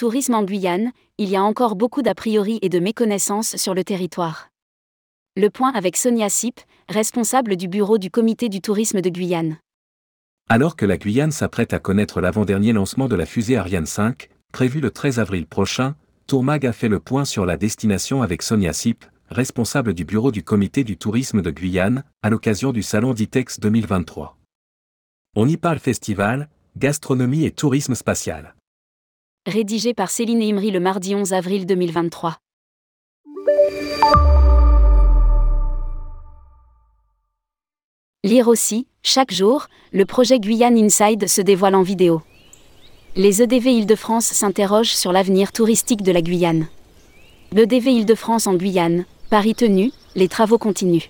Tourisme en Guyane, il y a encore beaucoup d'a priori et de méconnaissances sur le territoire. Le point avec Sonia Sip, responsable du bureau du comité du tourisme de Guyane. Alors que la Guyane s'apprête à connaître l'avant-dernier lancement de la fusée Ariane 5, prévu le 13 avril prochain, Tourmag a fait le point sur la destination avec Sonia Sip, responsable du bureau du comité du tourisme de Guyane, à l'occasion du salon d'ITEX 2023. On y parle festival, gastronomie et tourisme spatial. Rédigé par Céline Imri le mardi 11 avril 2023. Lire aussi, chaque jour, le projet Guyane Inside se dévoile en vidéo. Les EDV Île-de-France s'interrogent sur l'avenir touristique de la Guyane. L'EDV Île-de-France en Guyane, Paris tenu, les travaux continuent.